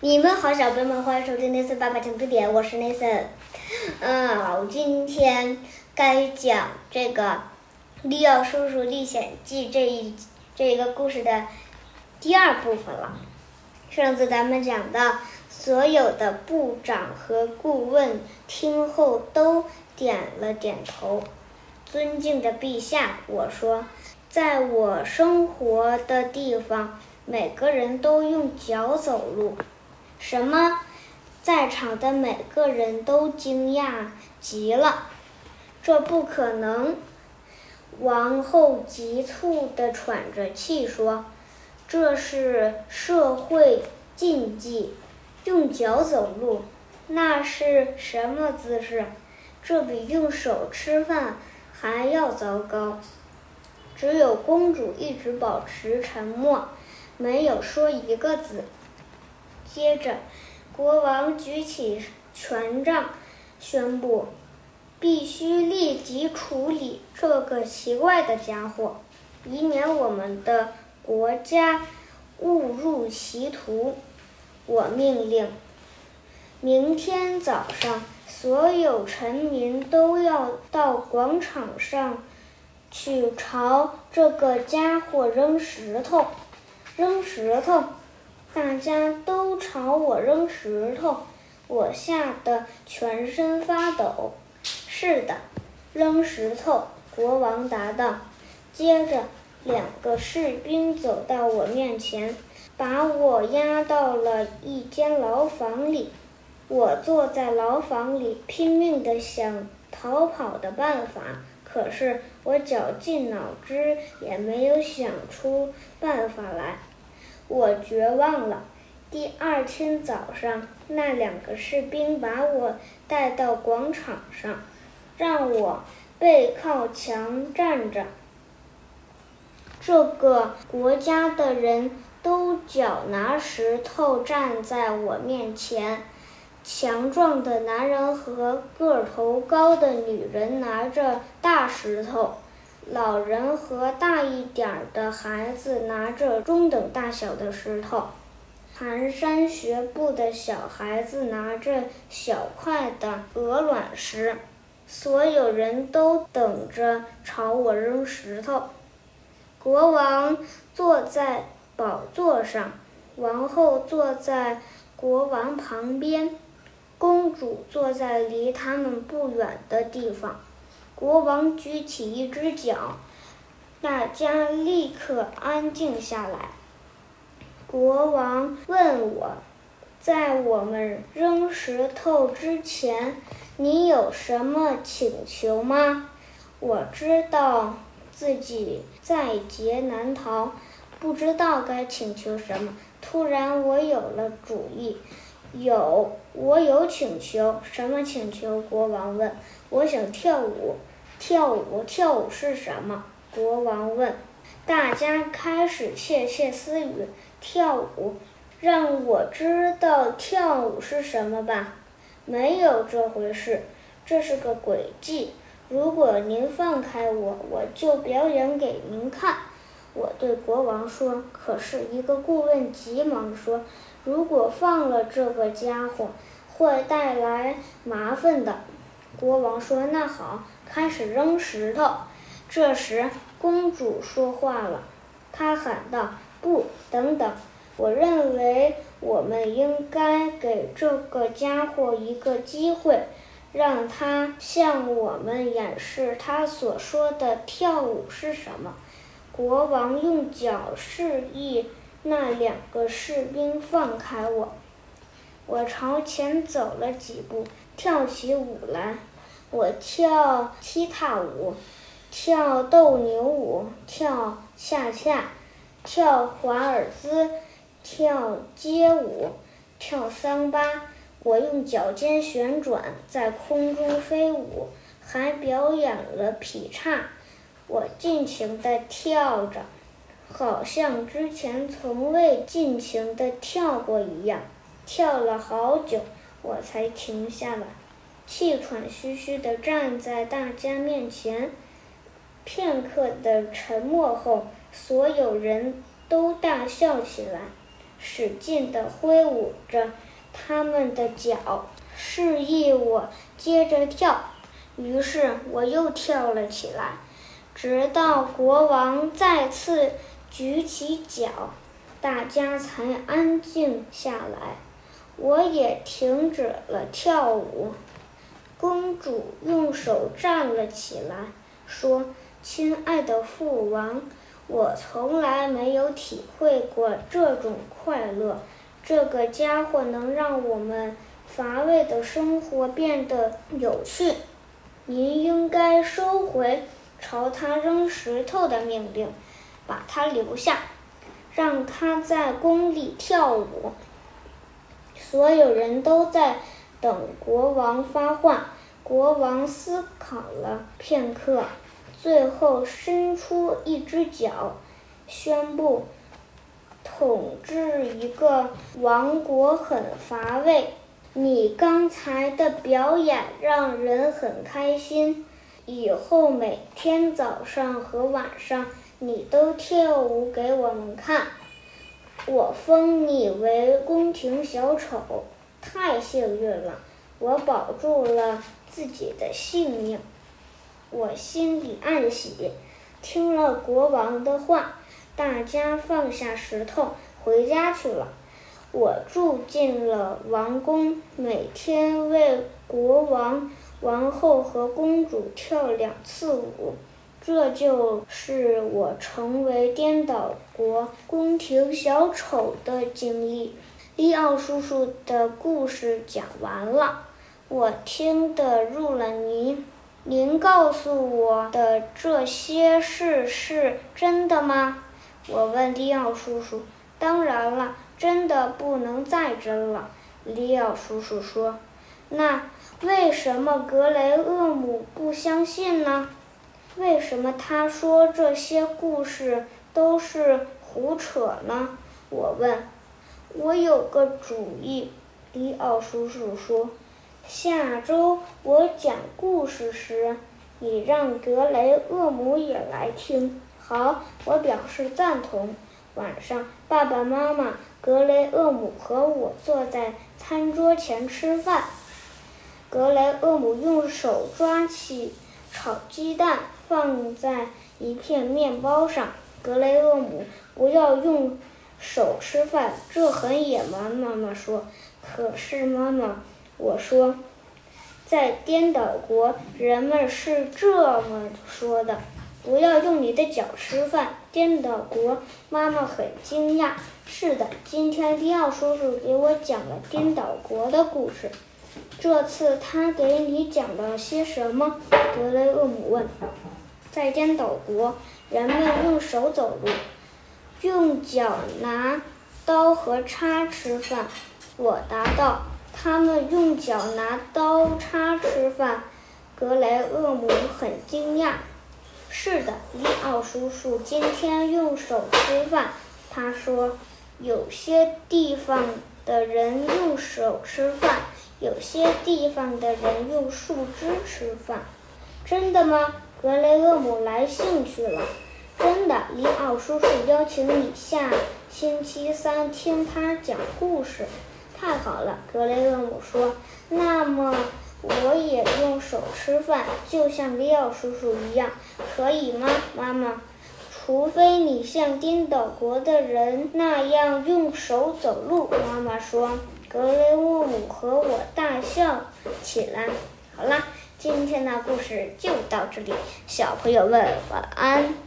你们好，小朋友们，欢迎收听 Nathan 爸爸讲字典，我是 Nathan。嗯，我今天该讲这个《利奥叔叔历险记》这一这一个故事的第二部分了。上次咱们讲到，所有的部长和顾问听后都点了点头。尊敬的陛下，我说，在我生活的地方，每个人都用脚走路。什么？在场的每个人都惊讶极了。这不可能！王后急促地喘着气说：“这是社会禁忌，用脚走路，那是什么姿势？这比用手吃饭还要糟糕。”只有公主一直保持沉默，没有说一个字。接着，国王举起权杖，宣布必须立即处理这个奇怪的家伙，以免我们的国家误入歧途。我命令，明天早上所有臣民都要到广场上去朝这个家伙扔石头，扔石头。大家都朝我扔石头，我吓得全身发抖。是的，扔石头。国王答道。接着，两个士兵走到我面前，把我押到了一间牢房里。我坐在牢房里，拼命地想逃跑的办法，可是我绞尽脑汁也没有想出办法来。我绝望了。第二天早上，那两个士兵把我带到广场上，让我背靠墙站着。这个国家的人都脚拿石头站在我面前，强壮的男人和个头高的女人拿着大石头。老人和大一点的孩子拿着中等大小的石头，蹒跚学步的小孩子拿着小块的鹅卵石，所有人都等着朝我扔石头。国王坐在宝座上，王后坐在国王旁边，公主坐在离他们不远的地方。国王举起一只脚，大家立刻安静下来。国王问我：“在我们扔石头之前，你有什么请求吗？”我知道自己在劫难逃，不知道该请求什么。突然，我有了主意。有，我有请求。什么请求？国王问。我想跳舞。跳舞，跳舞是什么？国王问。大家开始窃窃私语。跳舞，让我知道跳舞是什么吧。没有这回事，这是个诡计。如果您放开我，我就表演给您看。我对国王说。可是，一个顾问急忙说：“如果放了这个家伙，会带来麻烦的。”国王说：“那好，开始扔石头。”这时，公主说话了，她喊道：“不，等等！我认为我们应该给这个家伙一个机会，让他向我们演示他所说的跳舞是什么。”国王用脚示意那两个士兵放开我。我朝前走了几步。跳起舞来，我跳踢踏舞，跳斗牛舞，跳恰恰，跳华尔兹，跳街舞，跳桑巴。我用脚尖旋转，在空中飞舞，还表演了劈叉。我尽情地跳着，好像之前从未尽情地跳过一样。跳了好久。我才停下来，气喘吁吁地站在大家面前。片刻的沉默后，所有人都大笑起来。使劲地挥舞着他们的脚，示意我接着跳。于是我又跳了起来，直到国王再次举起脚，大家才安静下来。我也停止了跳舞。公主用手站了起来，说：“亲爱的父王，我从来没有体会过这种快乐。这个家伙能让我们乏味的生活变得有趣。”您应该收回朝他扔石头的命令，把他留下，让他在宫里跳舞。所有人都在等国王发话。国王思考了片刻，最后伸出一只脚，宣布：“统治一个王国很乏味。”你刚才的表演让人很开心，以后每天早上和晚上你都跳舞给我们看。我封你为宫廷小丑，太幸运了，我保住了自己的性命。我心里暗喜。听了国王的话，大家放下石头，回家去了。我住进了王宫，每天为国王、王后和公主跳两次舞，这就是我成为颠倒国宫廷小丑的经历。利奥叔叔的故事讲完了，我听得入了迷。您告诉我的这些事是真的吗？我问利奥叔叔。当然了。真的不能再真了，利奥叔叔说。那为什么格雷厄姆不相信呢？为什么他说这些故事都是胡扯呢？我问。我有个主意，迪奥叔叔说。下周我讲故事时，你让格雷厄姆也来听。好，我表示赞同。晚上，爸爸妈妈。格雷厄姆和我坐在餐桌前吃饭。格雷厄姆用手抓起炒鸡蛋，放在一片面包上。格雷厄姆，不要用手吃饭，这很野蛮。妈妈说。可是，妈妈，我说，在颠倒国，人们是这么说的。不要用你的脚吃饭，颠倒国。妈妈很惊讶。是的，今天迪奥叔叔给我讲了颠倒国的故事。这次他给你讲了些什么？格雷厄姆问。在颠倒国，人们用手走路，用脚拿刀和叉吃饭。我答道。他们用脚拿刀叉吃饭。格雷厄姆很惊讶。是的，利奥叔叔今天用手吃饭。他说：“有些地方的人用手吃饭，有些地方的人用树枝吃饭。”真的吗？格雷厄姆来兴趣了。真的，里奥叔叔邀请你下星期三听他讲故事。太好了，格雷厄姆说。那么。我也用手吃饭，就像里奥叔叔一样，可以吗，妈妈？除非你像颠倒国的人那样用手走路，妈妈说。格雷厄姆和我大笑起来。好啦，今天的故事就到这里，小朋友们晚安。